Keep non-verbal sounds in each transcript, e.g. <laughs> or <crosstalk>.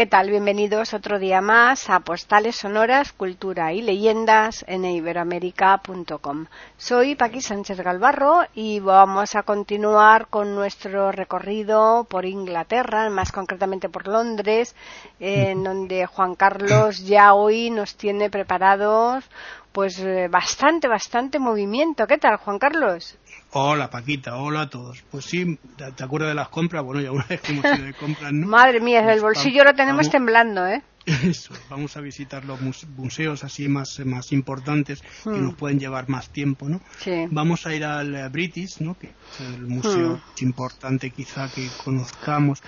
¿Qué tal? Bienvenidos otro día más a Postales Sonoras, Cultura y Leyendas en iberoamérica.com. Soy Paqui Sánchez Galvarro y vamos a continuar con nuestro recorrido por Inglaterra, más concretamente por Londres, en donde Juan Carlos ya hoy nos tiene preparados pues eh, bastante, bastante movimiento. ¿Qué tal, Juan Carlos? Hola Paquita, hola a todos. Pues sí, ¿te acuerdas de las compras? Bueno, ya una vez que hemos ido de compras, ¿no? <laughs> Madre mía, el bolsillo lo tenemos temblando, ¿eh? Eso, vamos a visitar los museos así más, más importantes que hmm. nos pueden llevar más tiempo, ¿no? Sí. Vamos a ir al British, ¿no? Que es el museo hmm. importante quizá que conozcamos.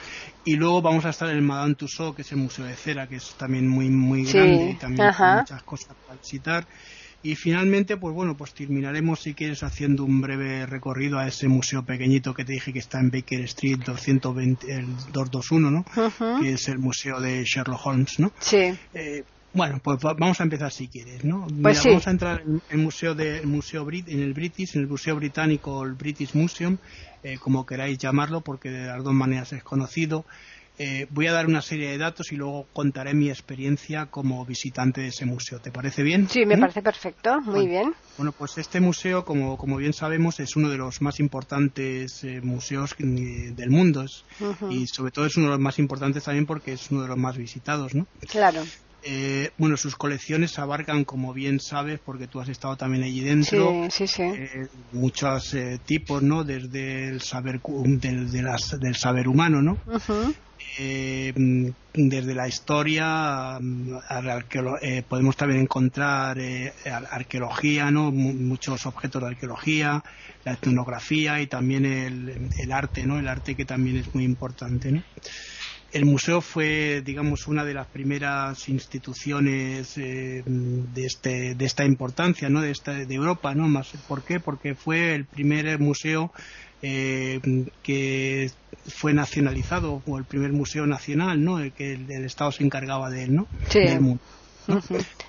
Y luego vamos a estar en el Madame Tussauds, que es el museo de cera, que es también muy, muy grande y también muchas cosas para visitar. Y finalmente, pues bueno, pues terminaremos, si quieres, haciendo un breve recorrido a ese museo pequeñito que te dije que está en Baker Street 220, el 221, ¿no? Que es el museo de Sherlock Holmes, ¿no? Sí. Eh, bueno, pues vamos a empezar si quieres, ¿no? Pues sí. Vamos a entrar en el museo de museo en el British, en el museo británico, el British Museum, eh, como queráis llamarlo, porque de las dos maneras es conocido. Eh, voy a dar una serie de datos y luego contaré mi experiencia como visitante de ese museo. ¿Te parece bien? Sí, me parece perfecto. Muy bien. Bueno, pues este museo, como, como bien sabemos, es uno de los más importantes eh, museos del mundo y sobre todo es uno de los más importantes también porque es uno de los más visitados, ¿no? Claro. Eh, bueno, sus colecciones abarcan, como bien sabes, porque tú has estado también allí dentro, sí, sí, muchos tipos, ¿no? Desde el saber del, del saber humano, ¿no? Eh, desde la historia eh, podemos también encontrar eh, arqueología, ¿no? muchos objetos de arqueología, la etnografía y también el, arte, ¿no? el arte que también es muy importante. El museo fue, digamos, una de las primeras instituciones de, este, de esta importancia, ¿no? De, esta, de Europa, ¿no? Más, ¿Por qué? Porque fue el primer museo eh, que fue nacionalizado o el primer museo nacional, ¿no? El que el, Estado se encargaba de él, ¿no? Sí.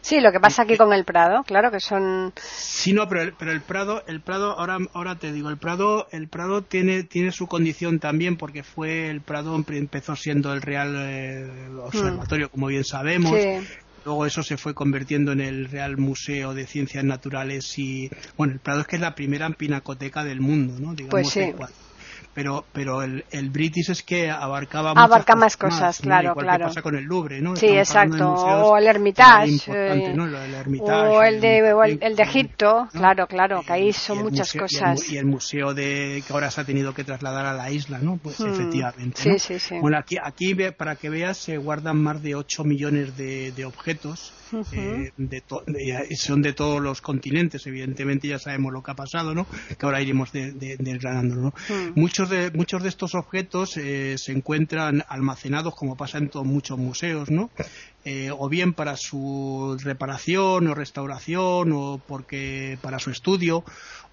Sí, lo que pasa aquí con el Prado, claro que son. Sí, no, pero el, pero el Prado, el Prado, ahora, ahora te digo, el Prado, el Prado tiene, tiene su condición también porque fue el Prado empezó siendo el Real eh, Observatorio, como bien sabemos. Sí. Luego eso se fue convirtiendo en el Real Museo de Ciencias Naturales y, bueno, el Prado es que es la primera pinacoteca del mundo, ¿no? Digamos pues sí pero pero el, el British es que abarcaba abarca más cosas, claro Igual claro que pasa con el Louvre no sí exacto o el Hermitage, eh, ¿no? el Hermitage o el de el, de Egipto claro claro que ahí son muchas cosas y el, museo de que ahora se ha tenido que trasladar a la isla no pues hmm. efectivamente sí, sí, sí. bueno aquí aquí para que veas se guardan más de 8 millones de, de objetos eh, son de todos los continentes, evidentemente ya sabemos lo que ha pasado, ¿no? Que ahora iremos desgranándolo, ¿no? Hmm. Muchos muchos de estos objetos eh, se encuentran almacenados, como pasa en todos muchos museos, ¿no? Eh, o bien para su reparación o restauración o porque para su estudio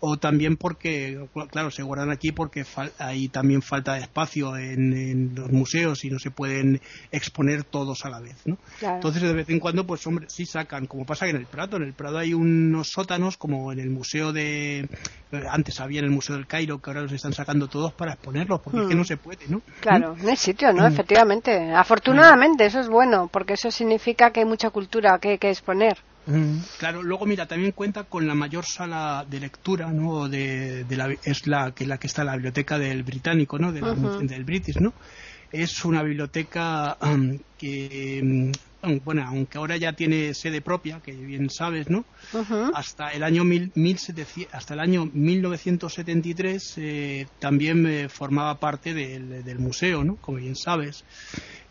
o también porque, claro, se guardan aquí porque hay también falta de espacio en, los museos y no se pueden exponer todos a la vez, ¿no? Entonces, de vez en cuando, pues, hombre, sí sacan, como pasa en el Prado. En el Prado hay unos sótanos, como en el museo de... Antes había en el Museo del Cairo, que ahora los están sacando todos para exponerlos, porque es que no mm. se puede, ¿no? Claro, no hay sitio, ¿no? Mm. Efectivamente. Afortunadamente, eso es bueno, porque eso significa que hay mucha cultura que, que exponer. Claro, luego mira, también cuenta con la mayor sala de lectura, ¿no? De, la, es la que la que está la biblioteca del británico, ¿no? Del British, ¿no? Es una biblioteca um, que, um, bueno, aunque ahora ya tiene sede propia, que bien sabes, ¿no? Hasta el año mil, hasta el año 1973 eh, también eh, formaba parte del, del museo, ¿no? Como bien sabes.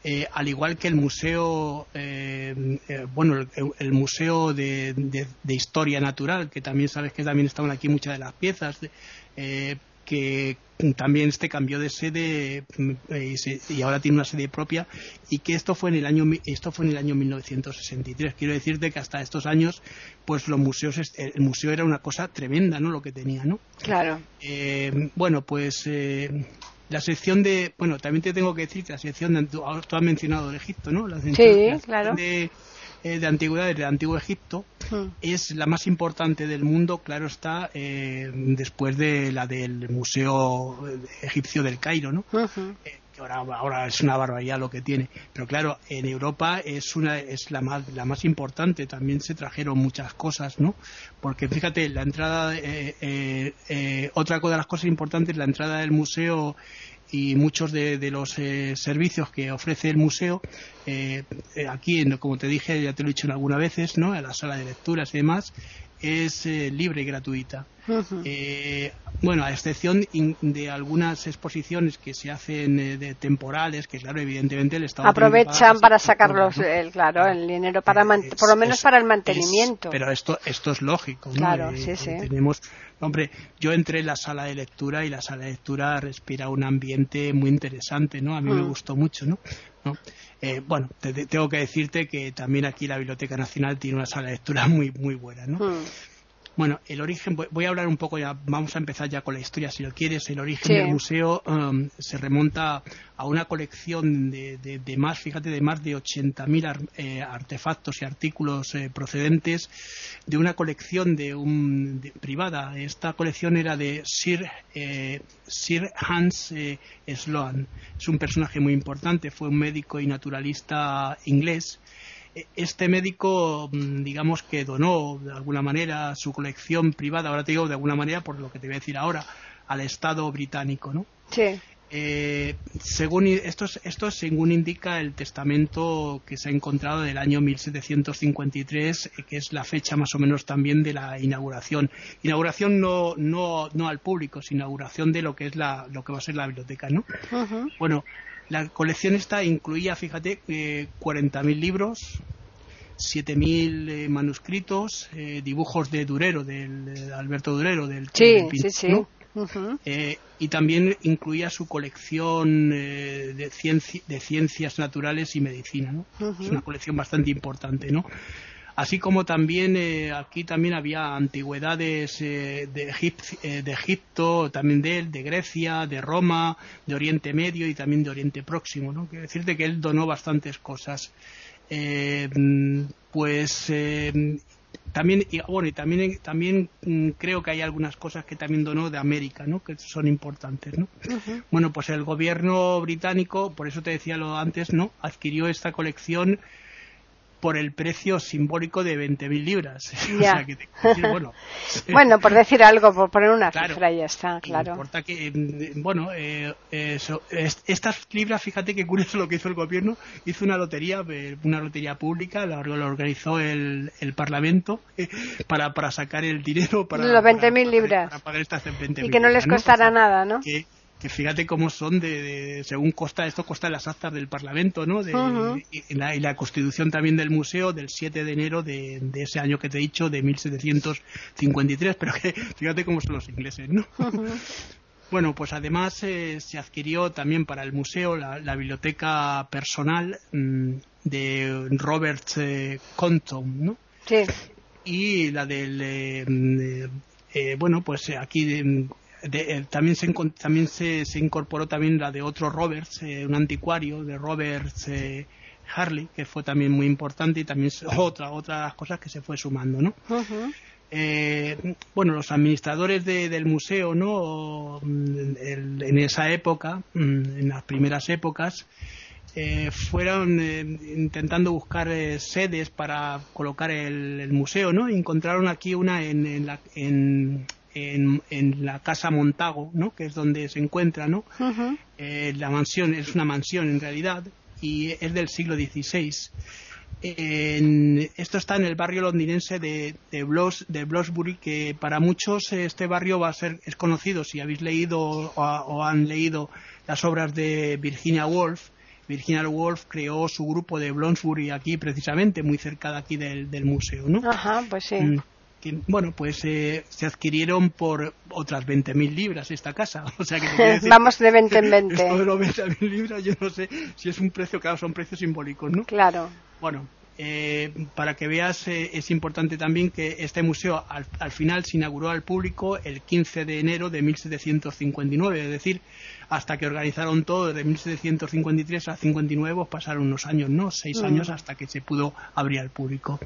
Eh, al igual que el museo, eh, bueno, el, museo de, historia natural, que también sabes que también estaban aquí muchas de las piezas, que también este cambió de sede y, ahora tiene una sede propia y que esto fue en el año esto fue en el año 1963 quiero decirte que hasta estos años pues los museos el museo era una cosa tremenda no lo que tenía no claro bueno pues la sección de, bueno, también te tengo que decir que la sección de, tú has mencionado el Egipto, ¿no? La sí, claro. De, eh, de antigüedades del antiguo Egipto hmm. es la más importante del mundo, claro está, eh, después de la del Museo Egipcio del Cairo, ¿no? Eh, ahora, ahora es una barbaridad lo que tiene. Pero claro, en Europa es una es la más la más importante. También se trajeron muchas cosas, ¿no? Porque fíjate, la entrada, eh, eh, eh, otra de las cosas importantes, la entrada del museo y muchos de, los servicios que ofrece el museo aquí como te dije ya te lo he dicho en algunas veces no en la sala de lecturas y demás es libre y gratuita eh, bueno, a excepción de algunas exposiciones que se hacen eh, de temporales, que claro, evidentemente el Estado aprovechan para, sacarlos, el, claro, el dinero para por lo menos para el mantenimiento. pero esto esto es lógico, Claro, eh, sí, sí. Tenemos, hombre, yo entré en la sala de lectura y la sala de lectura respira un ambiente muy interesante, ¿no? A mí me mm. gustó mucho, ¿no? Bueno, tengo que decirte que también aquí la Biblioteca Nacional tiene una sala de lectura muy muy buena, ¿no? Mm. Bueno, el origen, voy a hablar un poco, ya vamos a empezar ya con la historia, si lo quieres. El origen del museo um, se remonta a una colección de, más, fíjate, de más de 80.000 eh, artefactos y artículos eh, procedentes de una colección de un, privada. Esta colección era de Sir, eh, Sir Hans Sloan. Es un personaje muy importante, fue un médico y naturalista inglés este médico, mm, digamos que donó de alguna manera su colección privada, ahora te digo de alguna manera por lo que te voy a decir ahora, al Estado británico, ¿no? Sí. Eh, según esto, esto según indica el testamento que se ha encontrado del año 1753, que es la fecha más o menos también de la inauguración. Inauguración no, no, no al público, sino inauguración de lo que es la, lo que va a ser la biblioteca, ¿no? Bueno, la colección esta incluía, fíjate, eh, 40.000 libros, 7.000 eh, manuscritos, eh, dibujos de Durero, del, Alberto Durero, del, sí, sí, sí. Eh, y también incluía su colección de, de, ciencias naturales y medicina. ¿no? Es una colección bastante importante. ¿no? Así como también eh, aquí también había antigüedades eh, de, eh, de, Egipto, también de él, de Grecia, de Roma, de Oriente Medio y también de Oriente Próximo. ¿no? Quiero decirte que él donó bastantes cosas. pues también y, bueno y también también mm, creo que hay algunas cosas que también donó de América no que son importantes no bueno pues el gobierno británico por eso te decía lo antes no adquirió esta colección por el precio simbólico de 20.000 libras. bueno, por decir algo, por poner una cifra ya está, claro. importa que, mm, bueno, eh, estas libras, fíjate qué curioso lo que hizo el gobierno, hizo una lotería, eh, una lotería pública, la, organizó el, Parlamento eh, para, para sacar el dinero para... Los 20.000 libras. Para pagar estas 20.000 Y que no les costara nada, ¿no? que fíjate cómo son de, según costa esto costa las actas del Parlamento no de, y, la, Constitución también del museo del 7 de enero de, ese año que te he dicho de 1753 pero que fíjate cómo son los ingleses no bueno pues además eh, se adquirió también para el museo la, biblioteca personal mm, de Robert eh, Compton no sí. Y la del eh, mm, eh, bueno pues aquí eh, también se, también se, incorporó también la de otro Roberts, eh, un anticuario de Roberts eh, Harley, que fue también muy importante y también <laughs> otra otras cosas que se fue sumando, ¿no? bueno, los administradores del museo, ¿no? en esa época, mm, en las primeras épocas, fueron intentando buscar sedes para colocar el, museo, ¿no? encontraron aquí una en, en, la, en, en, la casa Montago, ¿no? que es donde se encuentra, ¿no? Eh, la mansión es una mansión en realidad y es del siglo XVI. esto está en el barrio londinense de, de, de Bloomsbury, que para muchos este barrio va a ser es conocido si habéis leído o, han leído las obras de Virginia Woolf. Virginia Woolf creó su grupo de Bloomsbury aquí precisamente, muy cerca de aquí del, del museo, ¿no? Ajá, pues sí. Mm bueno, pues eh, se adquirieron por otras 20.000 libras esta casa. <laughs> O sea que Vamos de 20 en <laughs> 20. Esto de los 20.000 libras, yo no sé si es un precio, claro, son precios simbólicos, ¿no? Claro. Bueno, eh, para que veas, eh, es importante también que este museo al, final se inauguró al público el 15 de enero de 1759, es decir, hasta que organizaron todo desde 1753 a 59 pues pasaron unos años, ¿no? Seis mm. años hasta que se pudo abrir al público.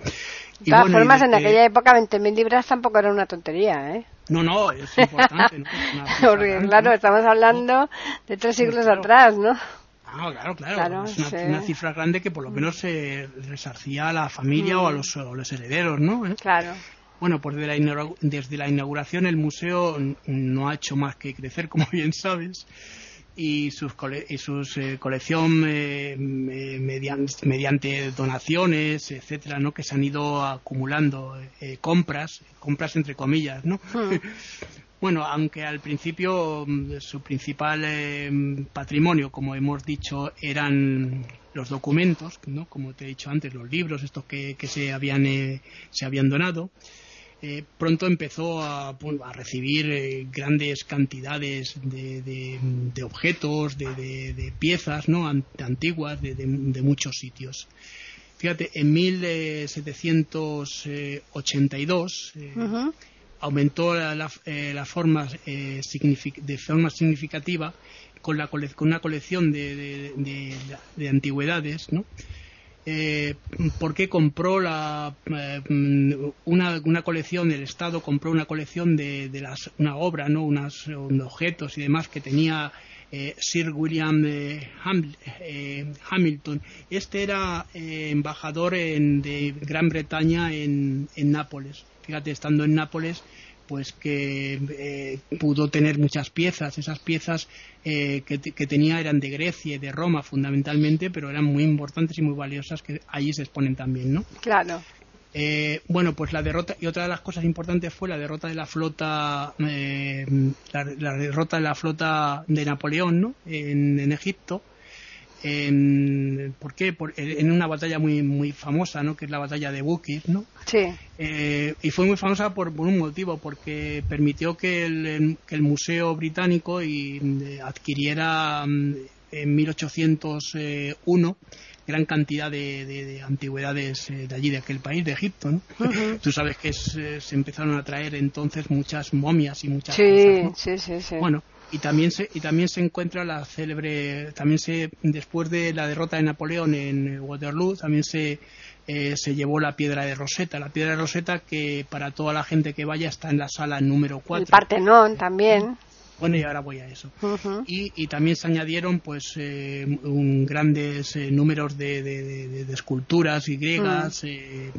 De todas formas, en aquella época 20.000 libras tampoco era una tontería, ¿eh? No, no, es importante. <laughs> Porque, claro, estamos hablando de tres sigglos atrás, ¿no? Ah, claro, claro. es una, cifra grande que por lo menos se resarcía a la familia o, a mm. los, los, herederos, ¿no? ¿Eh? Claro. Bueno, pues desde la, inauguración el museo no ha hecho más que crecer, <laughs> como bien sabes y sus, y sus eh, colección eh, mediante, donaciones, etcétera, ¿no? que se han ido acumulando eh, compras, compras entre comillas, ¿no? Hmm. <laughs> bueno, aunque al principio mm, su principal patrimonio, como hemos dicho, eran los documentos, ¿no? Como te he dicho antes, los libros, estos que, que se habían se habían donado. Eh, pronto empezó a, recibir eh, grandes cantidades de, objetos, de, piezas ¿no? antiguas de, muchos sitios. Fíjate, en 1782 eh, aumentó la, forma, de forma significativa con, la con una colección de, antigüedades, ¿no? Eh, porque compró la, eh, una, colección del Estado compró una colección de, de las, una obra no unos objetos y demás que tenía eh, Sir William eh, Hamilton. Este era embajador en, de Gran Bretaña en, en Nápoles. Fíjate estando en Nápoles pues que eh, pudo tener muchas piezas. Esas piezas eh, que, tenía eran de Grecia y de Roma fundamentalmente, pero eran muy importantes y muy valiosas que allí se exponen también, ¿no? Claro. Eh, bueno, pues la derrota y otra de las cosas importantes fue la derrota de la flota, la, derrota de la flota de Napoleón, ¿no? en Egipto en, ¿por qué? en una batalla muy muy famosa, ¿no? Que es la batalla de Bukit, ¿no? Sí. Eh, y fue muy famosa por, un motivo, porque permitió que el, que el Museo Británico y, eh, adquiriera mm, en 1801 gran cantidad de, antigüedades eh, de allí, de aquel país, de Egipto. ¿no? Tú sabes que se empezaron a traer entonces muchas momias y muchas cosas. Sí, sí, sí. Bueno, y también se y también se encuentra la célebre también se después de la derrota de Napoleón en Waterloo también se eh, se llevó la piedra de Rosetta. La piedra de Rosetta que para toda la gente que vaya está en la sala número 4 el Partenón también. Bueno, y ahora voy a eso. y, también se añadieron pues eh, un, grandes eh, números de, esculturas y griegas, mm. eh,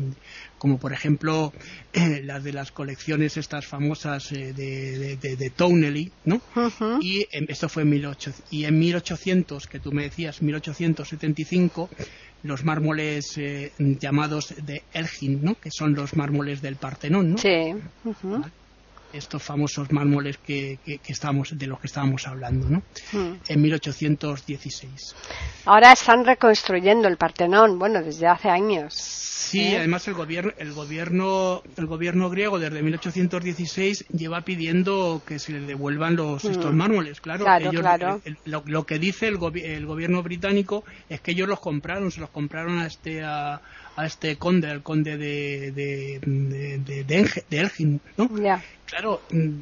como por ejemplo <clears throat> las de las colecciones estas famosas de, de, Towneley, ¿no? Y esto fue en 1800, y en 1800, que tú me decías, 1875, los mármoles llamados de Elgin, ¿no? Que son los mármoles del Partenón, ¿no? Sí estos famosos mármoles que, que, estamos, de los que estábamos hablando, ¿no? Hmm. En 1816. Ahora están reconstruyendo el Partenón, bueno, desde hace años. Sí, ¿Eh? además el gobierno, el gobierno, el gobierno griego desde 1816 lleva pidiendo que se le devuelvan los hmm. estos mármoles. Claro, claro, lo, que dice el, el, gobierno británico es que ellos los compraron, se los compraron a este a, a este conde, al conde de, de, de, de, Elgin, ¿no? Claro, mm,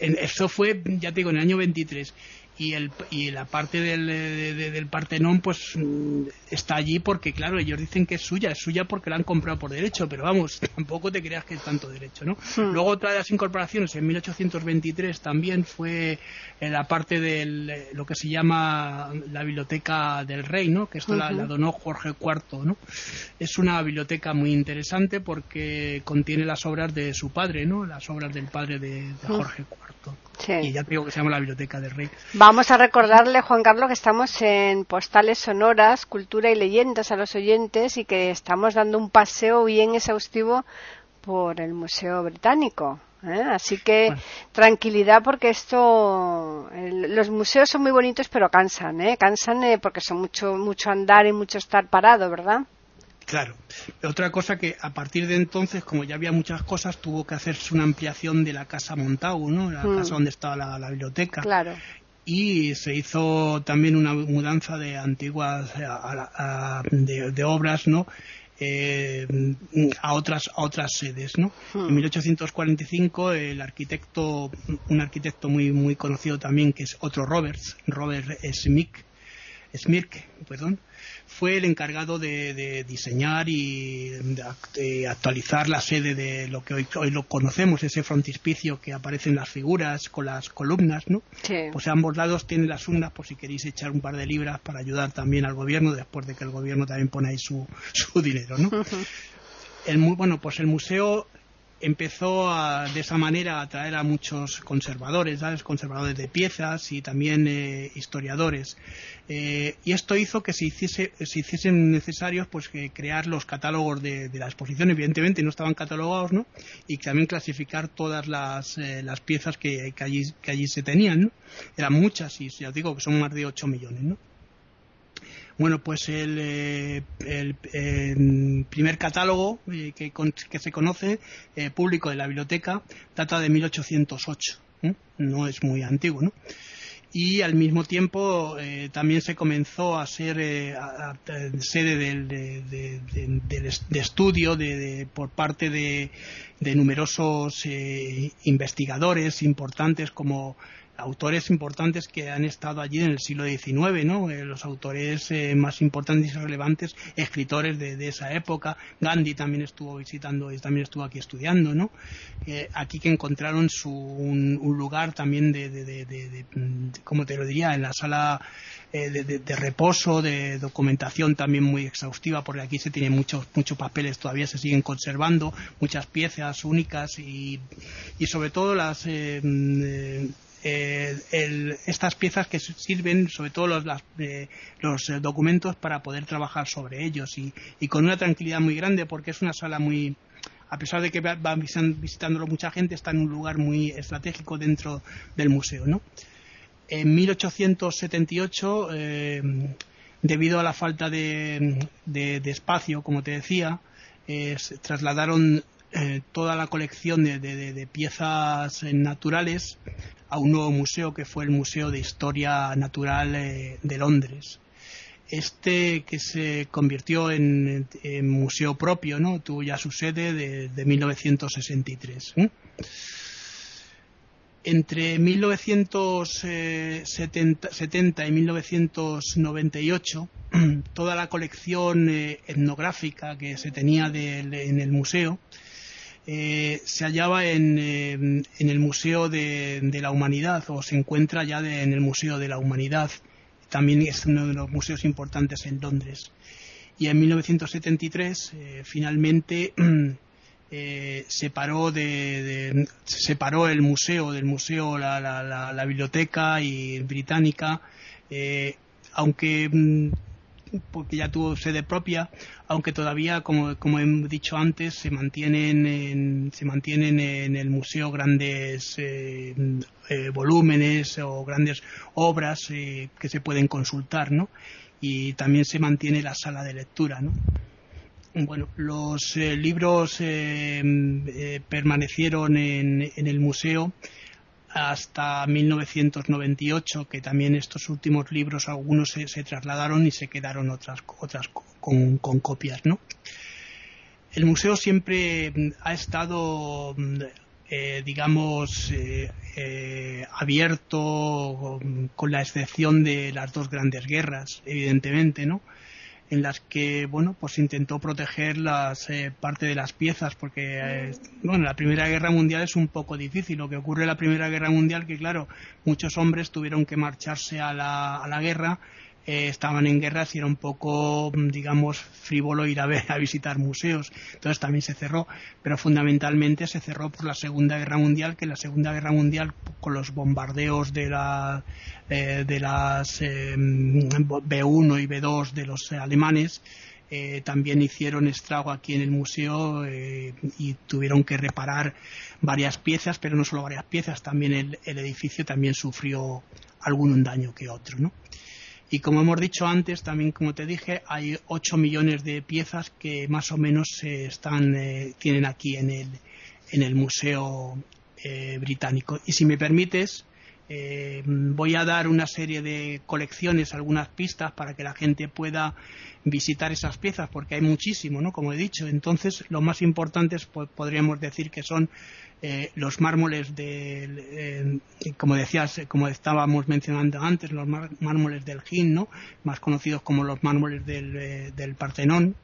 eso fue, ya te digo, en el año 23 y, el, y la parte del, del Partenón pues mm, está allí porque claro ellos dicen que es suya es suya porque la han comprado por derecho pero vamos <laughs> tampoco te creas que es tanto derecho no luego otra de las incorporaciones en 1823 también fue en la parte de lo que se llama la biblioteca del rey no que esto la, donó Jorge IV no es una biblioteca muy interesante porque contiene las obras de su padre no las obras del padre de, hmm. Jorge IV y ya digo que se llama la biblioteca del rey Vamos a recordarle, Juan Carlos, que estamos en Postales Sonoras, Cultura y Leyendas a los oyentes y que estamos dando un paseo bien exhaustivo por el Museo Británico. ¿eh? Así que tranquilidad porque esto, los museos son muy bonitos pero cansan, ¿eh? cansan eh, porque son mucho, mucho andar y mucho estar parado, ¿verdad? Claro. Otra cosa que a partir de entonces, como ya había muchas cosas, tuvo que hacerse una ampliación de la casa Montagu, ¿no? La mm. casa donde estaba la, la, biblioteca. Claro y se hizo también una mudanza de antiguas de, obras no eh, a otras a otras sedes no hmm. en 1845 el arquitecto un arquitecto muy muy conocido también que es otro Roberts Robert Smirke, perdón, fue el encargado de, diseñar y de, actualizar la sede de lo que hoy, hoy, lo conocemos, ese frontispicio que aparece en las figuras con las columnas, ¿no? Pues a ambos lados tiene las urnas por si queréis echar un par de libras para ayudar también al gobierno después de que el gobierno también pone ahí su, <laughs> su dinero, ¿no? el, bueno, pues el museo empezó de esa manera a atraer a muchos conservadores, ¿sabes? conservadores de piezas y también eh, historiadores. Eh, y esto hizo que se, hiciese, se hiciesen necesarios pues que crear los catálogos de, la exposición, evidentemente no estaban catalogados, ¿no? Y también clasificar todas las, eh, las piezas que, que, allí, que allí se tenían, ¿no? Eran muchas y ya os digo que son más de 8 millones, ¿no? Bueno, pues el, eh, primer catálogo eh, que, se conoce eh, público de la biblioteca data de 1808. No es muy antiguo, ¿no? y al mismo tiempo también se comenzó a ser sede del, de, estudio por parte de, numerosos investigadores importantes como autores importantes que han estado allí en el siglo XIX, ¿no? Eh, los autores eh, más importantes y relevantes, escritores de, esa época. Gandhi también estuvo visitando y también estuvo aquí estudiando, ¿no? Eh, aquí que encontraron su, un, lugar también de, de, como te lo diría, en la sala de, reposo, de documentación también muy exhaustiva, porque aquí se tienen muchos muchos papeles, todavía se siguen conservando, muchas piezas únicas y, y sobre todo las eh, estas piezas que sirven, sobre todo los, eh, los eh, documentos, para poder trabajar sobre ellos y, con una tranquilidad muy grande porque es una sala muy, a pesar de que va visitándolo mucha gente, está en un lugar muy estratégico dentro del museo. ¿no? En 1878, debido a la falta de, espacio, como te decía, se trasladaron toda la colección de, piezas naturales a un nuevo museo que fue el Museo de Historia Natural eh, de Londres. Este que se convirtió en, museo propio, ¿no? Tuvo ya su sede de, de 1963. Entre 1970 y 1998, <clears throat> toda la colección eh, etnográfica que se tenía en el museo eh, se hallaba en, eh, en el Museo de, la Humanidad o se encuentra ya en el Museo de la Humanidad. También es uno de los museos importantes en Londres. Y en 1973 eh, finalmente <clears throat> se separó de, separó el museo del museo la, la, la biblioteca y británica aunque mm, porque ya tuvo sede propia, aunque todavía, como, como he dicho antes, se mantienen en, se mantienen en el museo grandes eh, eh, volúmenes o grandes obras eh, que se pueden consultar, ¿no? Y también se mantiene la sala de lectura, ¿no? Bueno, los libros permanecieron en, en el museo hasta 1998, que también estos últimos libros algunos se, trasladaron y se quedaron otras, otras con, copias, ¿no? El museo siempre mm, ha estado, mm, eh, digamos, eh, eh, abierto con la excepción de las dos grandes guerras, evidentemente, ¿no? En las que bueno pues intentó proteger las eh, parte de las piezas porque eh, bueno la primera guerra mundial es un poco difícil. Lo que ocurre en la primera guerra mundial que claro muchos hombres tuvieron que marcharse a la, a la guerra eh, estaban en guerra y era un poco, digamos, frívolo ir a, ver, a visitar museos. Entonces también se cerró, pero fundamentalmente se cerró por la Segunda Guerra Mundial, que la Segunda Guerra Mundial, con los bombardeos de, la, eh, de las eh, B1 y B2 de los alemanes, también hicieron estrago aquí en el museo y tuvieron que reparar varias piezas, pero no solo varias piezas, también el, el edificio también sufrió algún daño que otro, ¿no? Y como hemos dicho antes, también como te dije, hay 8 millones de piezas que más o menos se están, eh, tienen aquí en el, en el Museo eh, Británico. Y si me permites, Eh, voy a dar una serie de colecciones, algunas pistas para que la gente pueda visitar esas piezas, porque hay muchísimo, ¿no? Como he dicho. Entonces, lo más importante podríamos decir que son eh, los mármoles del, eh, como decías, como estábamos mencionando antes, los mármoles del Gin, ¿no? Más conocidos como los mármoles del, del Partenón.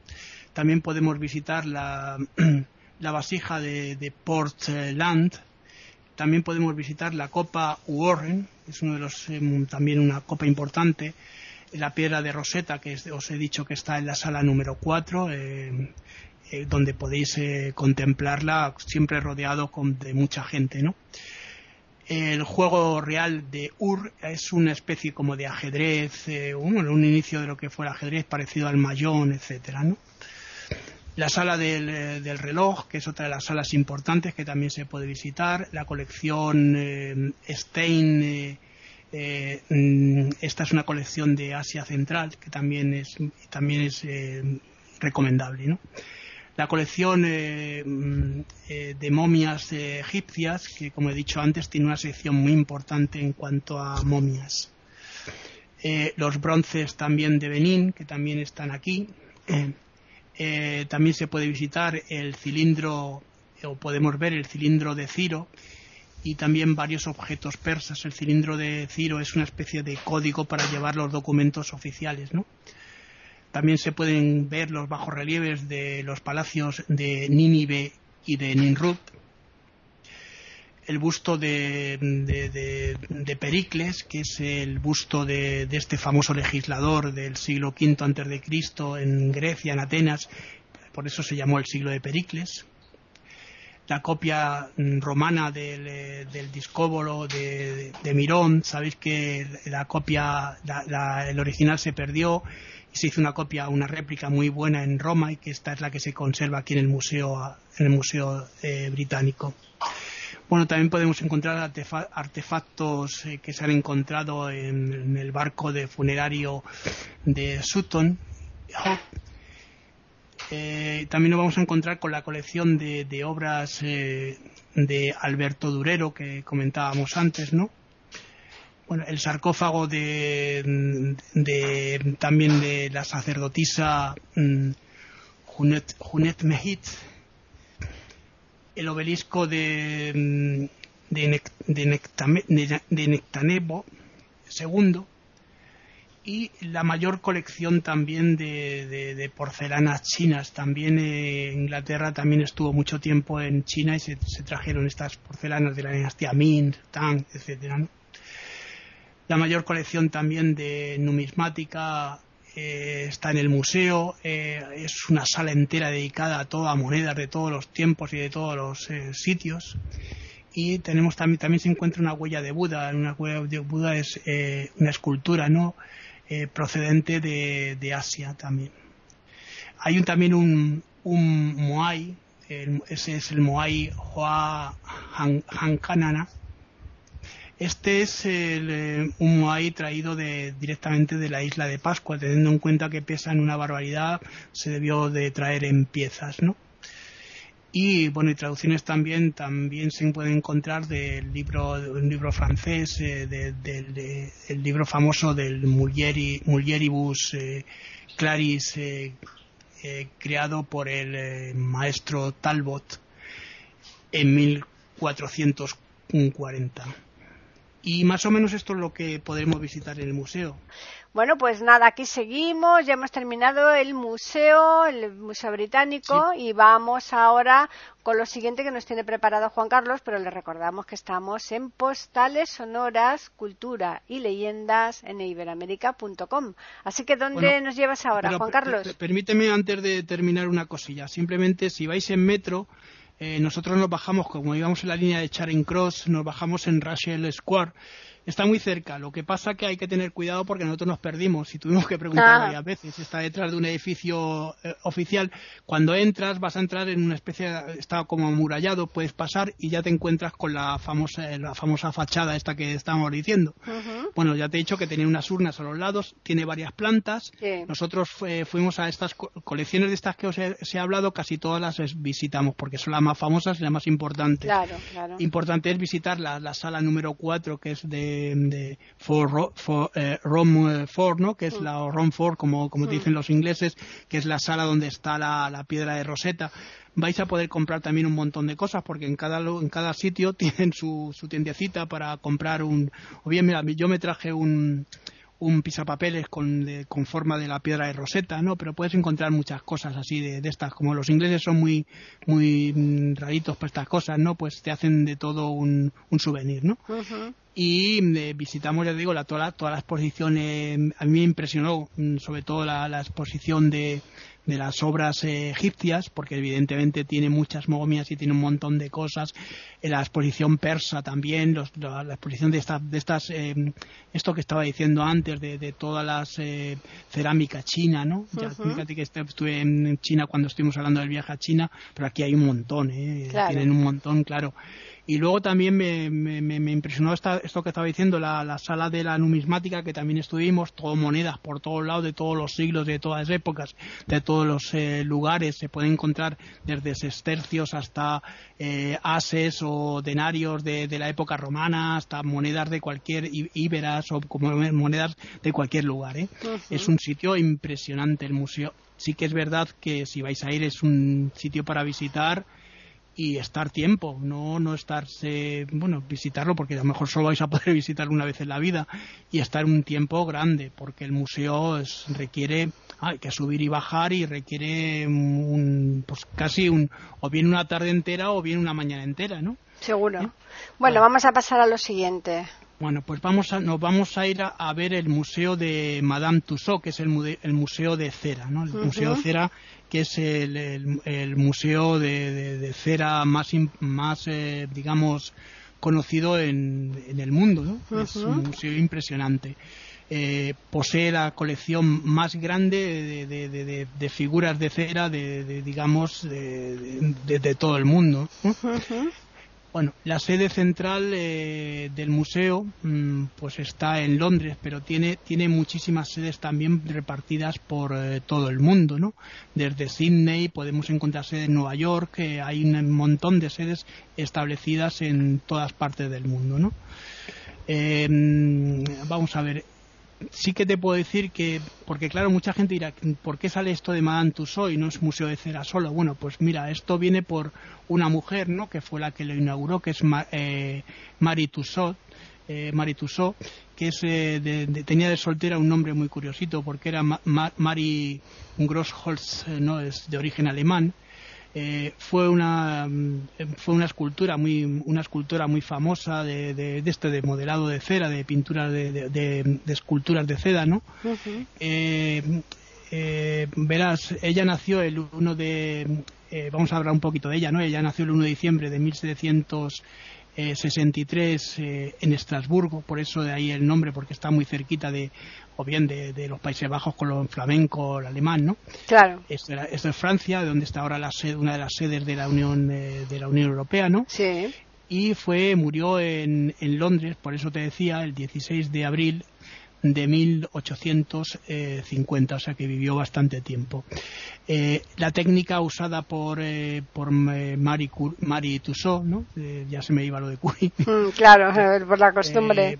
También podemos visitar la, <clears throat> la vasija de, de Portland, también podemos visitar la Copa Warren, es uno de los, em, también una copa importante. La piedra de Rosetta, que os he dicho que está en la sala número 4, em, eh, donde podéis eh, contemplarla siempre rodeado de mucha gente. ¿no? El juego real de Ur es una especie como de ajedrez, eh, un, un, inicio de lo que fue el ajedrez parecido al mayón, etcétera, ¿no? La sala eh, del, reloj, que es otra de las salas importantes que también se puede visitar, la colección eh, Stein, eh, mm, esta es una colección de Asia Central que también es, también es recomendable. ¿no? La colección mm, de momias egipcias, que como he dicho antes tiene una sección muy importante en cuanto a momias. los bronces también de Benín, que también están aquí. Eh, también se puede visitar el cilindro, o podemos ver el cilindro de Ciro y también varios objetos persas. El cilindro de Ciro es una especie de código para llevar los documentos oficiales, ¿no? También se pueden ver los bajorrelieves de los palacios de Nínive y de Ninrut el busto de, Pericles, que es el busto de, este famoso legislador del siglo V antes de Cristo en Grecia, en Atenas, por eso se llamó el siglo de Pericles. La copia romana del, del discóbolo de, Mirón, sabéis que la copia, el original se perdió y se hizo una copia, una réplica muy buena en Roma y que esta es la que se conserva aquí en el museo, en el museo eh, británico. Bueno, también podemos encontrar artefactos eh, que se han encontrado en, el barco de funerario de Sutton. Eh, también lo vamos a encontrar con la colección de, obras eh, de Alberto Durero que comentábamos antes, ¿no? Bueno, el sarcófago de, también de la sacerdotisa mm, Junet, Junet el obelisco de, mm, de, de, Nectanebo II y la mayor colección también de, porcelanas chinas. También eh, Inglaterra también estuvo mucho tiempo en China y se, trajeron estas porcelanas de la dinastía Ming, Tang, etcétera. La mayor colección también de numismática eh, está en el museo, eh, es una sala entera dedicada a todas monedas de todos los tiempos y de todos los eh, sitios. Y tenemos también, también se encuentra una huella de Buda, una huella de Buda es una escultura no procedente de, Asia también. Hay un, también un, un Moai, ese es el Moai Hoa Hankanana, este es el, eh, un moai traído directamente de la isla de Pascua, teniendo en cuenta que pesan una barbaridad, se debió de traer en piezas, ¿no? Y bueno, y traducciones también también se pueden encontrar del libro, un libro francés, eh, el libro famoso del Mulieribus eh, Claris, creado por el maestro Talbot en 1440. Y más o menos esto es lo que podremos visitar en el museo. Bueno, pues nada, aquí seguimos, ya hemos terminado el museo, el Museo Británico, y vamos ahora con lo siguiente que nos tiene preparado Juan Carlos, pero le recordamos que estamos en Postales Sonoras, Cultura y Leyendas en iberamérica.com. Así que, ¿dónde nos llevas ahora, Juan Carlos? Permíteme antes de terminar una cosilla. Simplemente, si vais en metro, eh, nosotros nos bajamos, como íbamos en la línea de Charing Cross, nos bajamos en Russell Square está muy cerca. Lo que pasa que hay que tener cuidado porque nosotros nos perdimos y tuvimos que preguntar ah. varias veces. Está detrás de un edificio eh, oficial. Cuando entras, vas a entrar en una especie, de, está como amurallado, puedes pasar y ya te encuentras con la famosa, la famosa fachada esta que estábamos diciendo. Bueno, ya te he dicho que tiene unas urnas a los lados, tiene varias plantas. Nosotros eh, fuimos a estas colecciones de estas que os he, hablado, casi todas las visitamos porque son las más famosas y las más importantes. Importante es visitar la, la sala número 4 que es de de, de for, for, eh, Rom Ford, ¿no? Que es Mm. la Rom Ford, como, como Mm. dicen los ingleses, que es la sala donde está la, la piedra de Rosetta. Vais a poder comprar también un montón de cosas porque en cada, en cada sitio <laughs> tienen su, su tiendecita para comprar un... O bien, mira, yo me traje un, un pisapapeles con, de- con forma de la piedra de Rosetta, ¿no? Pero puedes encontrar muchas cosas así de, de estas. Como los ingleses son muy, muy mm, raritos para estas cosas, ¿no? Pues te hacen de todo un, un souvenir, ¿no? Y eh, visitamos, ya te digo, la, toda, la, toda la exposición. eh, a mí me impresionó, mm, sobre todo la, la exposición de, de las obras eh, egipcias, porque evidentemente tiene muchas momias y tiene un montón de cosas. Eh, la exposición persa también, los- la, la exposición de, esta- de estas, eh, esto que estaba diciendo antes, de, de todas las eh, cerámica china, ¿no? Ya, fíjate que estuve en China cuando estuvimos hablando del viaje a China, pero aquí hay un montón, ¿eh? Claro. Tienen un montón, claro. Y luego también me, me- me- impresionó esta- esto que estaba diciendo, la, la sala de la numismática, que también estuvimos, todo monedas por todos lados, de todos los siglos, de todas las épocas, de todos los eh, lugares. Se pueden encontrar desde sestercios hasta eh, ases o denarios de, de la época romana, hasta monedas de cualquier íberas o como monedas de cualquier lugar. ¿eh? Es un sitio impresionante el museo. Sí que es verdad que si vais a ir es un sitio para visitar y estar tiempo, no no estarse, bueno, visitarlo porque a lo mejor solo vais a poder <laughs> visitarlo una vez en la vida y estar un tiempo grande porque el museo es- requiere hay que subir y bajar y requiere un pues casi un o bien una tarde entera o bien una mañana entera, ¿no? Seguro. ¿Eh? Bueno, Vale. vamos a pasar a lo siguiente. Bueno, pues vamos a, nos vamos a ir a, a ver el museo de Madame Tussauds, que es el, mude- el museo de cera, ¿no? El museo de cera, que es el, el- el museo de, de- de cera más, más eh, digamos, conocido en, en el mundo, ¿no? Es un museo impresionante. Eh, posee la colección más grande de, de- figuras de cera, de, de, digamos, de, todo el mundo. Bueno, la sede central eh, del museo mm, pues está en Londres, pero tiene, tiene muchísimas sedes también repartidas por eh, todo el mundo, ¿no? Desde Sydney podemos encontrar sedes en Nueva York, eh, hay un montón de sedes establecidas en todas partes del mundo, ¿no? Eh, mm, vamos a ver, sí que te puedo decir que, porque claro, mucha gente dirá, ¿por qué sale esto de Madame Tussauds y no es museo de cera solo? Bueno, pues mira, esto viene por una mujer, ¿no? Que fue la que lo inauguró, que es Ma- eh, Marie Tussauds, eh, Marie Tussauds, que es, eh, de- tenía de soltera un nombre muy curiosito, porque era Ma- Marie Grossholz, eh, ¿no? Es de origen alemán, eh, fue una mm, fue una escultura muy una escultora muy famosa de, de, de este de modelado de cera de pinturas de, de, esculturas de seda no eh, eh, verás ella nació el 1 de eh, vamos a hablar un poquito de ella no ella nació el 1 de diciembre de 1763 eh, en Estrasburgo por eso de ahí el nombre porque está muy cerquita de o bien de, de los Países Bajos con lo flamenco el alemán no Claro. es de, la- es Francia, de donde está ahora la sede, una de las sedes de la Unión eh, de la Unión Europea, ¿no? Sí. Y fue murió en, en Londres, por eso te decía, el 16 de abril de 1850, o sea que vivió bastante tiempo. Eh, la técnica usada por, eh, por eh, Marie, Cur- Marie Tussauds, ¿no? Eh, ya se me iba lo de Curie, <laughs> Mm, claro, <laughs> eh, por la costumbre.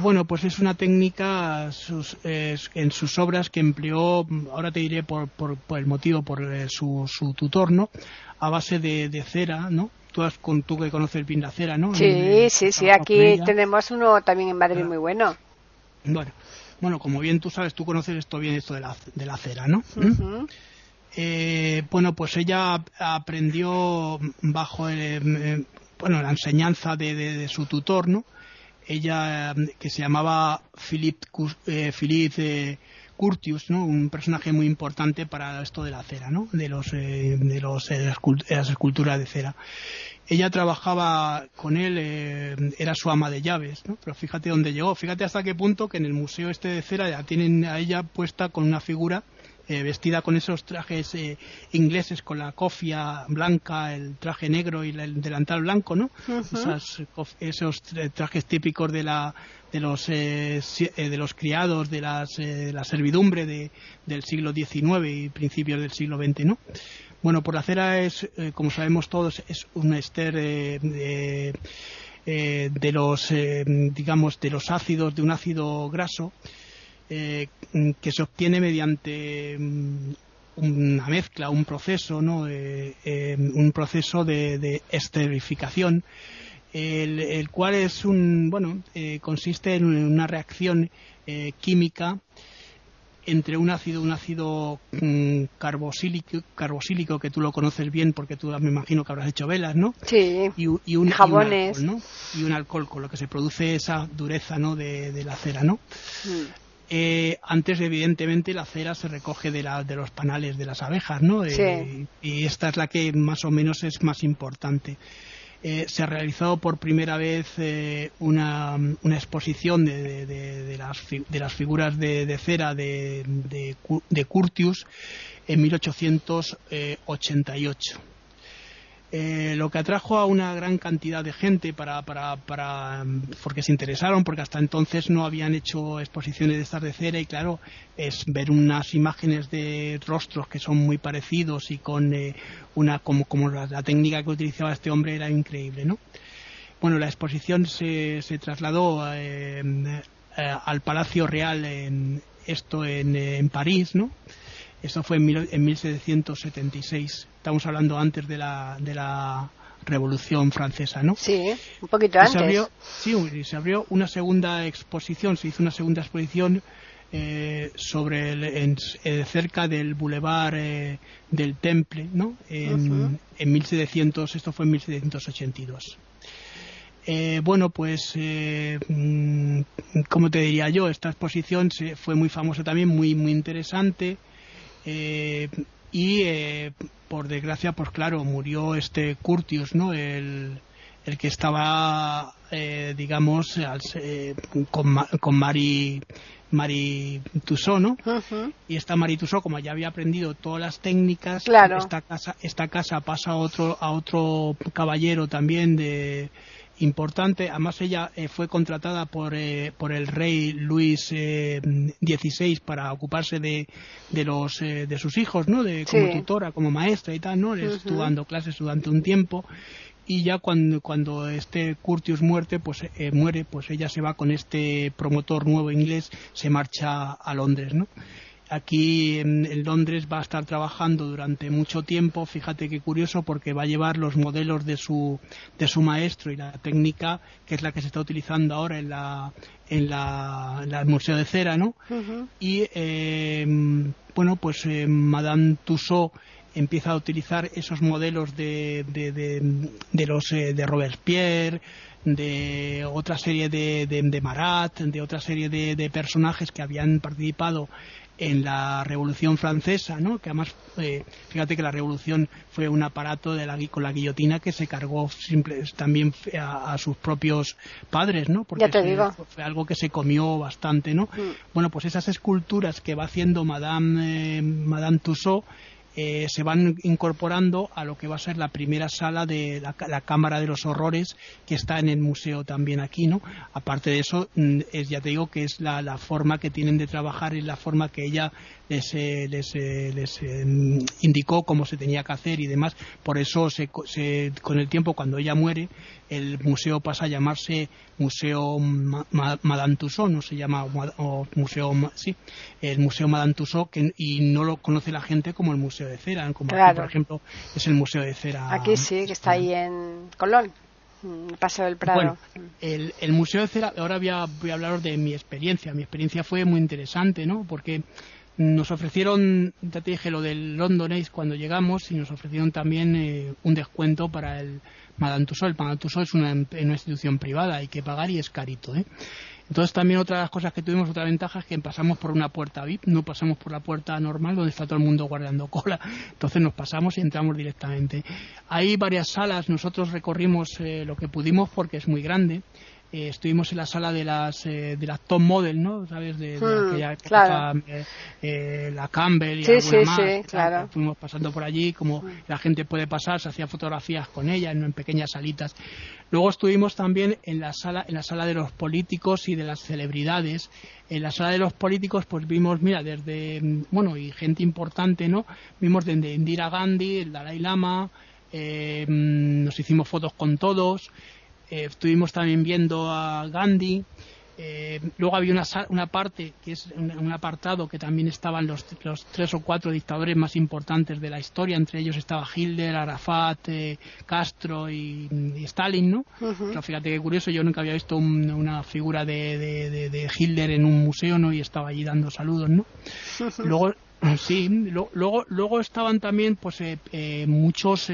bueno, pues es una técnica sus- eh, en sus obras que empleó, ahora te diré por, por- por el motivo, por su, su tutor, ¿no? A base de, de cera, ¿no? Tú, has, con, tú que conoces bien la cera, ¿no? sí, sí, sí. Aquí tenemos uno también en Madrid Ah. muy bueno. Bueno, bueno, como bien tú sabes, tú conoces esto bien, esto de la, de la cera, ¿no? ¿Mm? Eh, bueno, pues ella aprendió bajo el, eh, bueno, la enseñanza de, de- de su tutor, ¿no? Ella, eh, que se llamaba Philip, Cus- eh, Philip eh, Curtius, ¿no? Un personaje muy importante para esto de la cera, ¿no? De los, eh, de los, eh, de las esculturas de cera. Ella trabajaba con él, eh, era su ama de llaves, ¿no? Pero fíjate dónde llegó, fíjate hasta qué punto que en el museo este de cera ya tienen a ella puesta con una figura eh, vestida con esos trajes eh, ingleses, con la cofia blanca, el traje negro y el delantal blanco, ¿no? Esas esos tra- trajes típicos de la de los eh, eh, de los criados de las eh, de la servidumbre de, del siglo XIX y principios del siglo XX, ¿no? Bueno, por la cera es, eh, como sabemos todos, es un ester eh, de los, digamos, de los ácidos de un ácido graso que se obtiene mediante mm, una mezcla, un proceso, ¿no? un proceso de, de esterificación el, cual es un, bueno, eh, consiste en una reacción eh, química entre un ácido, un ácido mm, carbosílico, que tú lo conoces bien porque tú me imagino que habrás hecho velas, ¿no? Sí. Y, un, jabones. Y un, alcohol, ¿no? y un alcohol con lo que se produce esa dureza, ¿no? De, la cera, ¿no? Mm. Eh, antes, evidentemente, la cera se recoge de, la, de los panales de las abejas, ¿no? Sí. y esta es la que más o menos es más importante. Eh, se ha realizado por primera vez eh, una, exposición de, las, de, las, figuras de, cera de, Curtius en 1888. Eh, lo que atrajo a una gran cantidad de gente para, para, para, porque se interesaron, porque hasta entonces no habían hecho exposiciones de estas de cera y claro, es ver unas imágenes de rostros que son muy parecidos y con eh, una, como, como la, técnica que utilizaba este hombre era increíble, ¿no? Bueno, la exposición se, se trasladó eh, al Palacio Real en, esto en, en París, ¿no? Esto fue en, 1776. Estamos hablando antes de la, de la Revolución Francesa, ¿no? Sí, un poquito antes. Se abrió, sí, se abrió una segunda exposición, se hizo una segunda exposición eh, sobre el, eh, cerca del Boulevard eh, del Temple, ¿no? En, en 1700, esto fue en 1782. bueno, pues, mm, como te diría yo, esta exposición se, fue muy famosa también, muy, muy interesante. Eh, y eh, por desgracia, pues claro, murió este Curtius, ¿no? El, el que estaba, eh, digamos, con, con Mari, Mari Tussaud, ¿no? Y esta Mari Tussaud, como ya había aprendido todas las técnicas, esta casa, esta casa pasa a otro, a otro caballero también de importante. Además, ella eh, fue contratada por, eh, por el rey Luis XVI eh, para ocuparse de, de, los, de sus hijos, ¿no? De, como tutora, como maestra y tal, ¿no? Estuvo dando clases durante un tiempo y ya cuando, cuando este Curtius muerte, pues, muere, pues ella se va con este promotor nuevo inglés, se marcha a Londres, ¿no? Aquí en, Londres va a estar trabajando durante mucho tiempo. Fíjate qué curioso porque va a llevar los modelos de su, de su maestro y la técnica que es la que se está utilizando ahora en la en la, Museo de Cera, ¿no? Y eh, bueno, pues eh, Madame Tussaud empieza a utilizar esos modelos de, de, de, los eh, de Robespierre, de otra serie de, de, Marat, de otra serie de, personajes que habían participado en la Revolución Francesa, ¿no? que además, eh, fíjate que la Revolución fue un aparato de la, con la guillotina que se cargó simple, también a, sus propios padres, ¿no? porque Fue, algo que se comió bastante. ¿no? Mm. Bueno, pues esas esculturas que va haciendo Madame, eh, Madame Tussaud eh, se van incorporando a lo que va a ser la primera sala de la, Cámara de los Horrores que está en el museo también aquí, ¿no? Aparte de eso, mm, es, ya te digo que es la, forma que tienen de trabajar y la forma que ella les, eh, les, eh, les indicó cómo se tenía que hacer y demás. Por eso, se, con el tiempo, cuando ella muere, el museo pasa a llamarse Museo Madame Tussauds, no se llama o Museo, sí, el Museo Madame Tussauds, que, y no lo conoce la gente como el Museo de Cera, como por ejemplo es el Museo de Cera. Aquí sí, que está ahí en Colón. Paseo del Prado. Bueno, el, el, Museo de Cera, ahora voy a, voy a hablaros de mi experiencia. Mi experiencia fue muy interesante, ¿no? Porque nos ofrecieron, ya te dije lo del London Ace cuando llegamos y nos ofrecieron también eh, un descuento para el Madame Tussauds. El Madame Tussauds es una, una, institución privada, hay que pagar y es carito. ¿eh? Entonces también otra de las cosas que tuvimos, otra ventaja es que pasamos por una puerta VIP, no pasamos por la puerta normal donde está todo el mundo guardando cola. Entonces nos pasamos y entramos directamente. Hay varias salas, nosotros recorrimos eh, lo que pudimos porque es muy grande. Eh, estuvimos en la sala de las eh, de las top model no sabes de, hmm, aquella eh, la Campbell y sí, alguna más sí, claro. fuimos pasando por allí como hmm. la gente puede pasar se hacía fotografías con ella en, en, pequeñas salitas. Luego estuvimos también en la sala en la sala de los políticos y de las celebridades. En la sala de los políticos pues vimos mira desde bueno y gente importante no vimos desde Indira Gandhi el Dalai Lama nos hicimos fotos con todos estuvimos también viendo a Gandhi. Eh, luego había una, una, parte, que es un, apartado que también estaban los, los, tres o cuatro dictadores más importantes de la historia, entre ellos estaba Hitler, Arafat, eh, Castro y, Stalin, ¿no? Pero fíjate qué curioso, yo nunca había visto una figura de, de, Hitler en un museo, ¿no? Y estaba allí dando saludos, ¿no? luego, sí, luego, luego estaban también, pues, eh, muchos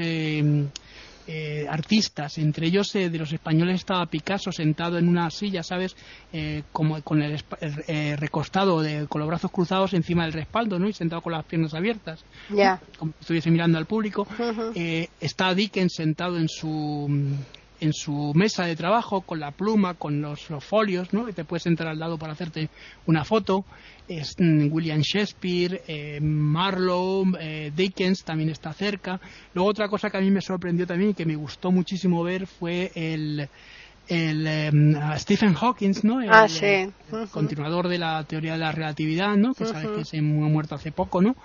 eh, artistas, entre ellos eh, de los españoles estaba Picasso sentado en una silla, ¿sabes? Eh, como con el recostado, de, con los brazos cruzados encima del respaldo, ¿no? Y sentado con las piernas abiertas, ya como si estuviese mirando al público. está Dickens sentado en su en su mesa de trabajo con la pluma, con los, folios, ¿no? Y te puedes entrar al lado para hacerte una foto. Es, mm, William Shakespeare, eh, Marlowe, eh, Dickens también está cerca. Luego otra cosa que a mí me sorprendió también y que me gustó muchísimo ver fue el, el em, Stephen Hawking, ¿no? El, ah, sí. continuador de la teoría de la relatividad, ¿no? Que sabes que se ha muerto hace poco, ¿no?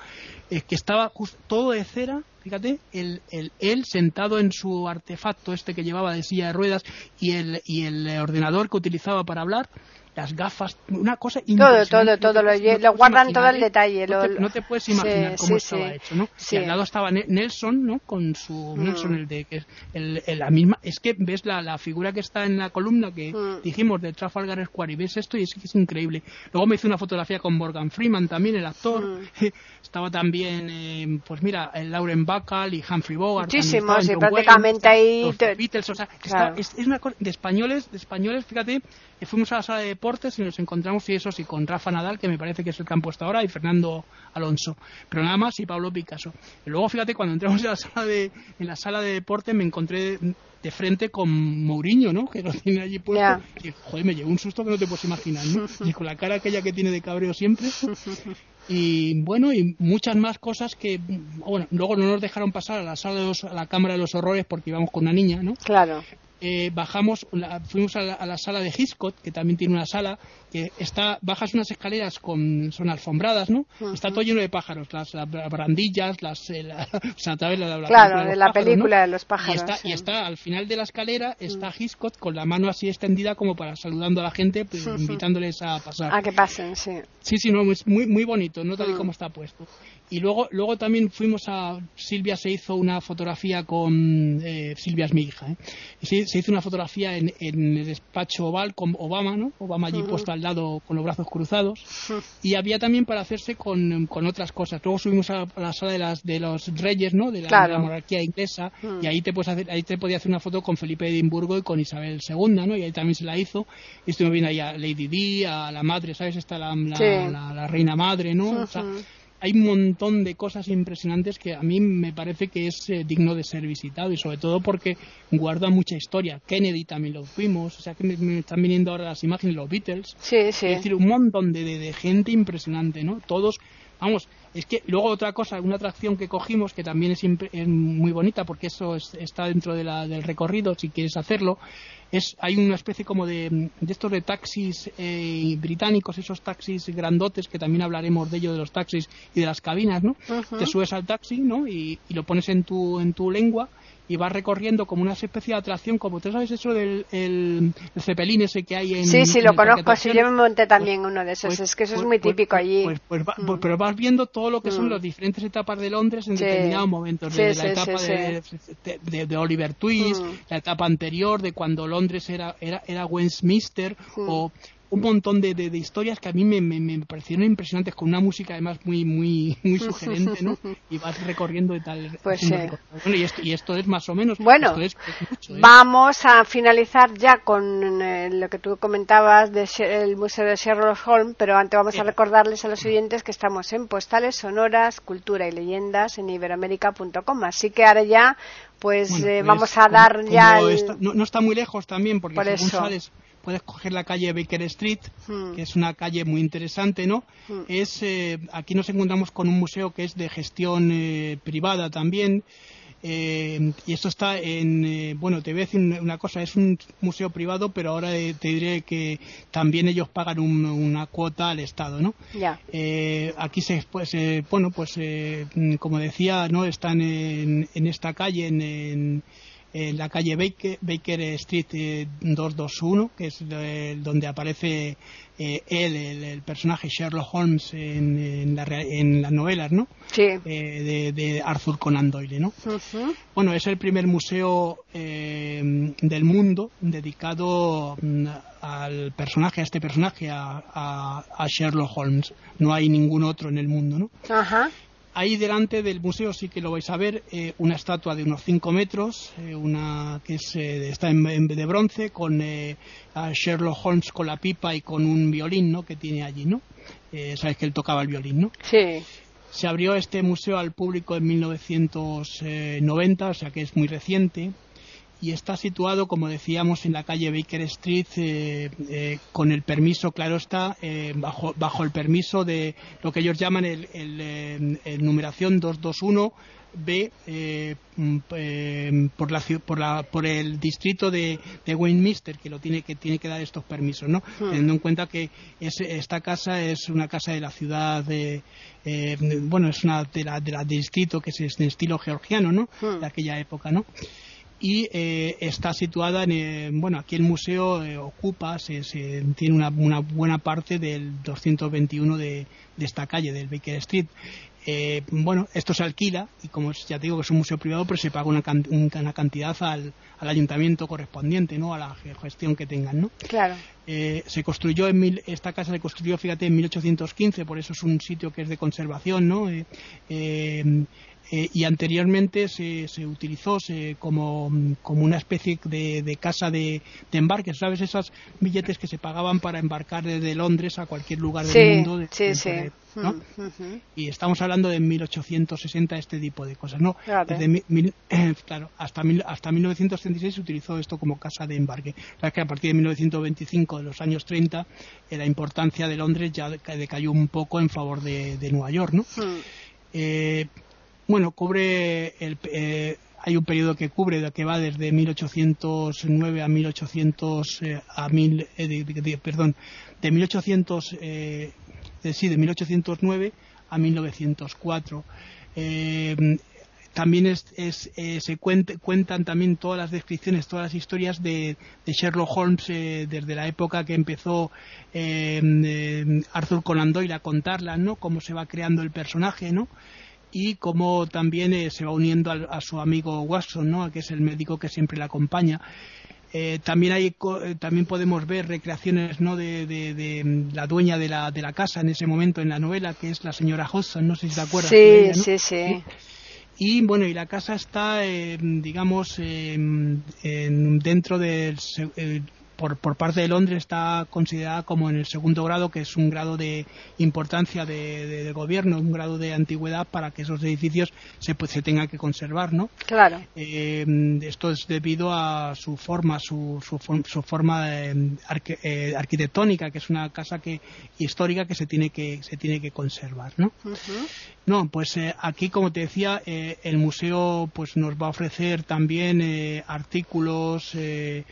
Es que estaba todo de cera, fíjate, el, el, él sentado en su artefacto este que llevaba de silla de ruedas y el, y el ordenador que utilizaba para hablar, las gafas, una cosa Todo, todo, todo, lo, guardan todo el detalle. No, te, puedes imaginar cómo estaba hecho, ¿no? Y al lado estaba Nelson, ¿no? Con su, mm. Nelson, el de, que es el, la misma, es que ves la, la, figura que está en la columna que mm. dijimos de Trafalgar Square y ves esto y es que es increíble. Luego me hice una fotografía con Morgan Freeman también, el actor. Mm. <laughs> Estaba también, eh, pues mira, el Lauren Bacall y Humphrey Bogart. Muchísimos, y prácticamente ahí. Beatles, o sea, es, es, una cosa de españoles, de españoles, fíjate, fuimos a la sala de deportes y nos encontramos, y eso sí, con Rafa Nadal, que me parece que es el campo hasta ahora, y Fernando Alonso. Pero nada más, y Pablo Picasso. Y luego, fíjate, cuando entramos en la sala de, en la sala de deporte me encontré de frente con Mourinho, ¿no? Que lo tiene allí puesto. Y, joder, me llevó un susto que no te puedes imaginar, ¿no? Y con la cara aquella que tiene de cabreo siempre. Y bueno, y muchas más cosas que, bueno, luego no nos dejaron pasar a la sala de a la cámara de los horrores porque íbamos con una niña, ¿no? Claro. Eh, bajamos, fuimos a la, sala de Hitchcock, que también tiene una sala, que está, bajas unas escaleras con, son alfombradas, ¿no? Está todo lleno de pájaros, las, brandillas, las, eh, la, <laughs> o sea, la, claro, de la película de los pájaros. Y está, y está, al final de la escalera, está Hitchcock con la mano así extendida como para saludando a la gente, pues, invitándoles a pasar. A que pasen, sí. Sí, sí, no, es muy, muy bonito, no tal y como está puesto. Y luego, luego también fuimos a. Silvia se hizo una fotografía con. Eh, Silvia es mi hija, ¿eh? Y se, hizo una fotografía en, el despacho oval con Obama, ¿no? Obama allí puesto al lado con los brazos cruzados. <laughs> Y había también para hacerse con, otras cosas. Luego subimos a, la sala de, las, de los reyes, ¿no? De la, monarquía inglesa. Y ahí te, puedes hacer, ahí te podía hacer una foto con Felipe de Edimburgo y con Isabel II, ¿no? Y ahí también se la hizo. Y estuvimos viendo ahí a Lady Di, a la madre, ¿sabes? Está la, la, reina madre, ¿no? Hay un montón de cosas impresionantes que a mí me parece que es eh, digno de ser visitado y sobre todo porque guarda mucha historia. Kennedy también lo fuimos, o sea que me, están viniendo ahora las imágenes de los Beatles. Sí, sí. Es decir, un montón de, de, gente impresionante, ¿no? Todos, vamos, es que luego otra cosa, una atracción que cogimos que también es, muy bonita porque eso está dentro de la, del recorrido si quieres hacerlo, es hay una especie como de, de estos de taxis eh, británicos, esos taxis grandotes, que también hablaremos de ello, de los taxis y de las cabinas, ¿no? Te subes al taxi, ¿no? Y, y, lo pones en tu, en tu lengua y vas recorriendo como una especie de atracción, como tú sabes eso del el, cepelín ese que hay en... Sí, sí, lo conozco, sí, yo me monté también uno de esos, pues, es que eso es pues, muy pues, típico allí. Mm. Pero vas viendo todo lo que son mm. las diferentes etapas de Londres en determinados momentos, desde la etapa de, de, Oliver Twist, mm. la etapa anterior de cuando Londres era, era, era Westminster, o un montón de, de, historias que a mí me, me, parecieron impresionantes, con una música además muy muy muy sugerente, ¿no? <laughs> Y vas recorriendo y tal. Pues y, esto, y esto es más o menos. Bueno, ¿eh? vamos a finalizar ya con eh, lo que tú comentabas del Museo de Sherlock Holmes, pero antes vamos a recordarles a los oyentes que estamos en Postales Sonoras, Cultura y Leyendas en iberoamérica.com. Así que ahora ya, pues, eh, pues vamos a dar ya. no, está muy lejos también, porque según sales puedes coger la calle Baker Street, hmm. que es una calle muy interesante, ¿no? Hmm. Es, eh, aquí nos encontramos con un museo que es de gestión eh, privada también. Eh, y esto está en, bueno, te voy a decir una cosa, es un museo privado, pero ahora te diré que también ellos pagan una cuota al Estado, ¿no? Ya. aquí se, pues, bueno, pues como decía, ¿no? Están en, esta calle, en en la calle Baker, Baker Street 221, que es donde aparece él, el, personaje Sherlock Holmes en, las novelas, ¿no? Sí. de, Arthur Conan Doyle, ¿no? Bueno, es el primer museo del mundo dedicado mm, al personaje, a este personaje, a, Sherlock Holmes. No hay ningún otro en el mundo, ¿no? Ajá. Ahí delante del museo sí que lo vais a ver, eh, una estatua de unos 5 metros, eh, una que eh, está en, de bronce, con a Sherlock Holmes con la pipa y con un violín, ¿no? Que tiene allí, ¿no? Sabes que él tocaba el violín, ¿no? Sí. Se abrió este museo al público en 1990, o sea que es muy reciente y está situado, como decíamos, en la calle Baker Street eh, eh, con el permiso, claro está, eh, bajo, bajo el permiso de lo que ellos llaman el, numeración 221 B mm, por, la, por, la, por el distrito de, de, Westminster que lo tiene que tiene que dar estos permisos, ¿no? Hmm. Teniendo en cuenta que esta casa es una casa de la ciudad de bueno es una de la, de la distrito que es de estilo georgiano, ¿no? Hmm. De aquella época, ¿no? Y eh, está situada en, eh, bueno, aquí el museo eh, ocupa, se, tiene una, una, buena parte del 221 de, de esta calle, del Baker Street. bueno, esto se alquila y como ya te digo que es un museo privado, pero se paga una, una cantidad al, al, ayuntamiento correspondiente, ¿no? A la gestión que tengan, ¿no? Claro. se construyó en mil, esta casa se construyó, fíjate, en 1815, por eso es un sitio que es de conservación, ¿no? Eh, y anteriormente se, se utilizó como, una especie de, casa de, embarque, ¿sabes? Esos billetes que se pagaban para embarcar desde Londres a cualquier lugar del mundo. sí, sí. ¿no? Y estamos hablando de 1860 este tipo de cosas, ¿no? <clears throat> claro, hasta, hasta 1936 se utilizó esto como casa de embarque. Sabes que a partir de 1925, de los años 30, eh, la importancia de Londres ya decayó un poco en favor de, Nueva York, ¿no? Eh, bueno, cubre el, eh, hay un periodo que cubre que va desde 1809 a 1800 eh, a mil, eh, perdón, de 1800 sí, de 1809 a 1904. también es, se cuentan también todas las descripciones, todas las historias de, Sherlock Holmes desde la época que empezó Arthur Conan Doyle a contarlas, ¿no? Cómo se va creando el personaje, ¿no? Y cómo también eh, se va uniendo a, su amigo Watson, ¿no? que es el médico que siempre le acompaña. Eh, también hay eh, también podemos ver recreaciones ¿no? de, mm, la dueña de la, de la casa en ese momento en la novela que es la señora Hodgson no sé si te acuerdas sí sí sí y bueno y la casa está digamos dentro del por, por, parte de Londres está considerada como en el segundo grado, que es un grado de importancia de, gobierno, un grado de antigüedad para que esos edificios se, pues, se tengan que conservar, ¿no? Claro. Eh, esto es debido a su forma, su, su, forma eh, eh, arquitectónica, que es una casa que histórica que se tiene que se tiene que conservar, ¿no? No, pues aquí, como te decía, el museo pues nos va a ofrecer también artículos eh,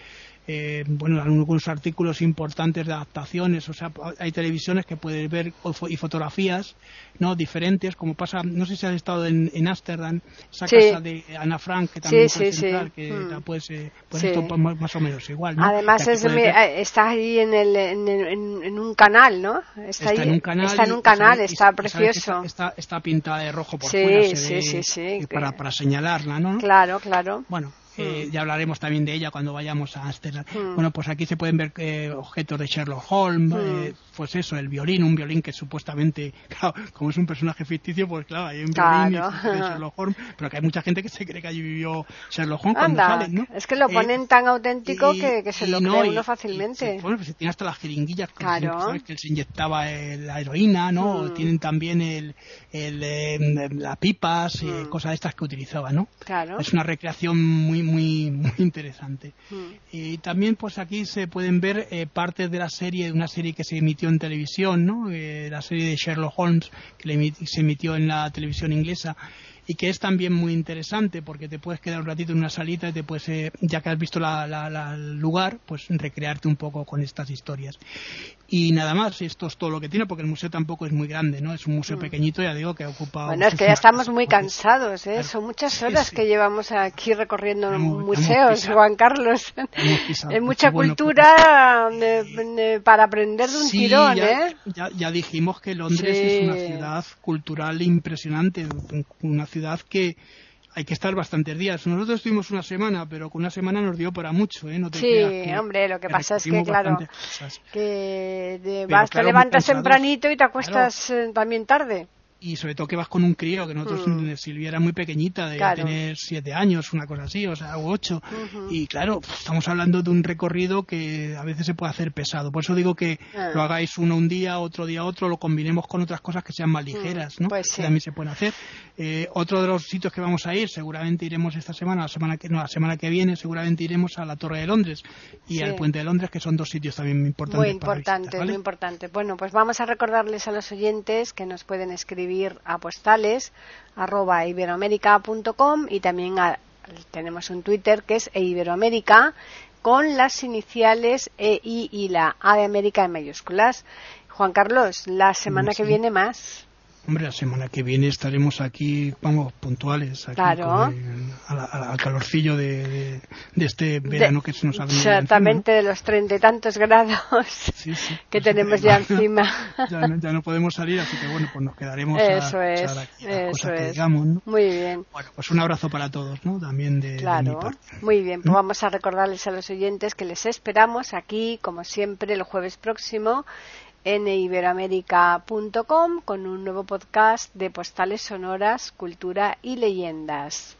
bueno, algunos artículos importantes de adaptaciones, o sea, hay televisiones que puedes ver y fotografías, ¿no? Diferentes, como pasa, no sé si has estado en, en Ámsterdam, esa casa de Ana Frank, que también sí, que mm. pues, pues esto más o menos igual, ¿no? Además, es, eh, está ahí en, el, en, un canal, ¿no? Está, ahí, en un canal. Está en un canal, está precioso. Está, está, pintada de rojo por fuera, se ve, para, para señalarla, ¿no? Claro, claro. Bueno, eh, ya hablaremos también de ella cuando vayamos a Amsterdam. Bueno, pues aquí se pueden ver eh, objetos de Sherlock Holmes, eh, pues eso, el violín, un violín que supuestamente, <laughs> claro, como es un personaje ficticio, pues claro, hay un violín de Sherlock Holmes, pero que hay mucha gente que se cree que allí vivió Sherlock Holmes cuando sale, ¿no? Es que lo ponen tan auténtico que, se lo cree uno fácilmente. bueno, pues tiene hasta las jeringuillas, claro. que él se inyectaba la heroína, ¿no? Tienen también el, el las pipas, cosas de estas que utilizaba, ¿no? Claro. Es una recreación muy muy, muy, interesante. Mm. Y también pues aquí se pueden ver eh, partes de la serie, de una serie que se emitió en televisión, ¿no? Eh, la serie de Sherlock Holmes que se emitió en la televisión inglesa y que es también muy interesante porque te puedes quedar un ratito en una salita y te puedes, eh, ya que has visto el lugar, pues recrearte un poco con estas historias. Y nada más, esto es todo lo que tiene porque el museo tampoco es muy grande, ¿no? Es un museo mm. pequeñito, ya digo, que ocupa... Bueno, es que ya estamos muy cansados, ¿eh? Son muchas horas que llevamos aquí recorriendo museos, Juan Carlos. Hay <laughs> mucha cultura para aprender de un tirón, ya, ¿eh? Ya, dijimos que Londres es una ciudad cultural impresionante, una ciudad que hay que estar bastantes días. Nosotros estuvimos una semana, pero con una semana nos dio para mucho, ¿eh? No te sí, hombre, lo que, pasa es que, claro, que te, vas, te levantas tempranito y te acuestas eh, también tarde y sobre todo que vas con un crío, que nosotros, mm. Silvia era muy pequeñita, de tener siete años, una cosa así, o sea, o ocho. Y claro, estamos hablando de un recorrido que a veces se puede hacer pesado. Por eso digo que lo hagáis uno un día, otro día otro, lo combinemos con otras cosas que sean más mm, ligeras, ¿no? Pues que también se pueden hacer. Eh, otro de los sitios que vamos a ir, seguramente iremos esta semana, la semana que, no, la semana que viene, seguramente iremos a la Torre de Londres y al Puente de Londres, que son dos sitios también muy importantes. Muy importantes, muy importantes. Bueno, pues vamos a recordarles a los oyentes que nos pueden escribir a postales arroba iberoamérica.com y también tenemos un Twitter que es iberoamérica con las iniciales E, I y la A de América en mayúsculas. Juan Carlos, la semana que viene más. Hombre, la semana que viene estaremos aquí, vamos, puntuales, aquí al calorcillo de, este verano que se nos ha venido Exactamente, de los treinta y tantos grados que tenemos ya encima. <laughs> Ya, no podemos salir, así que bueno, pues nos quedaremos eso a, es, aquí eso es. Muy bien. Bueno, pues un abrazo para todos, ¿no? También de, claro. Muy bien, pues ¿Mm? vamos a recordarles a los oyentes que les esperamos aquí, como siempre, el jueves próximo en iberoamérica.com con un nuevo podcast de postales sonoras, cultura y leyendas.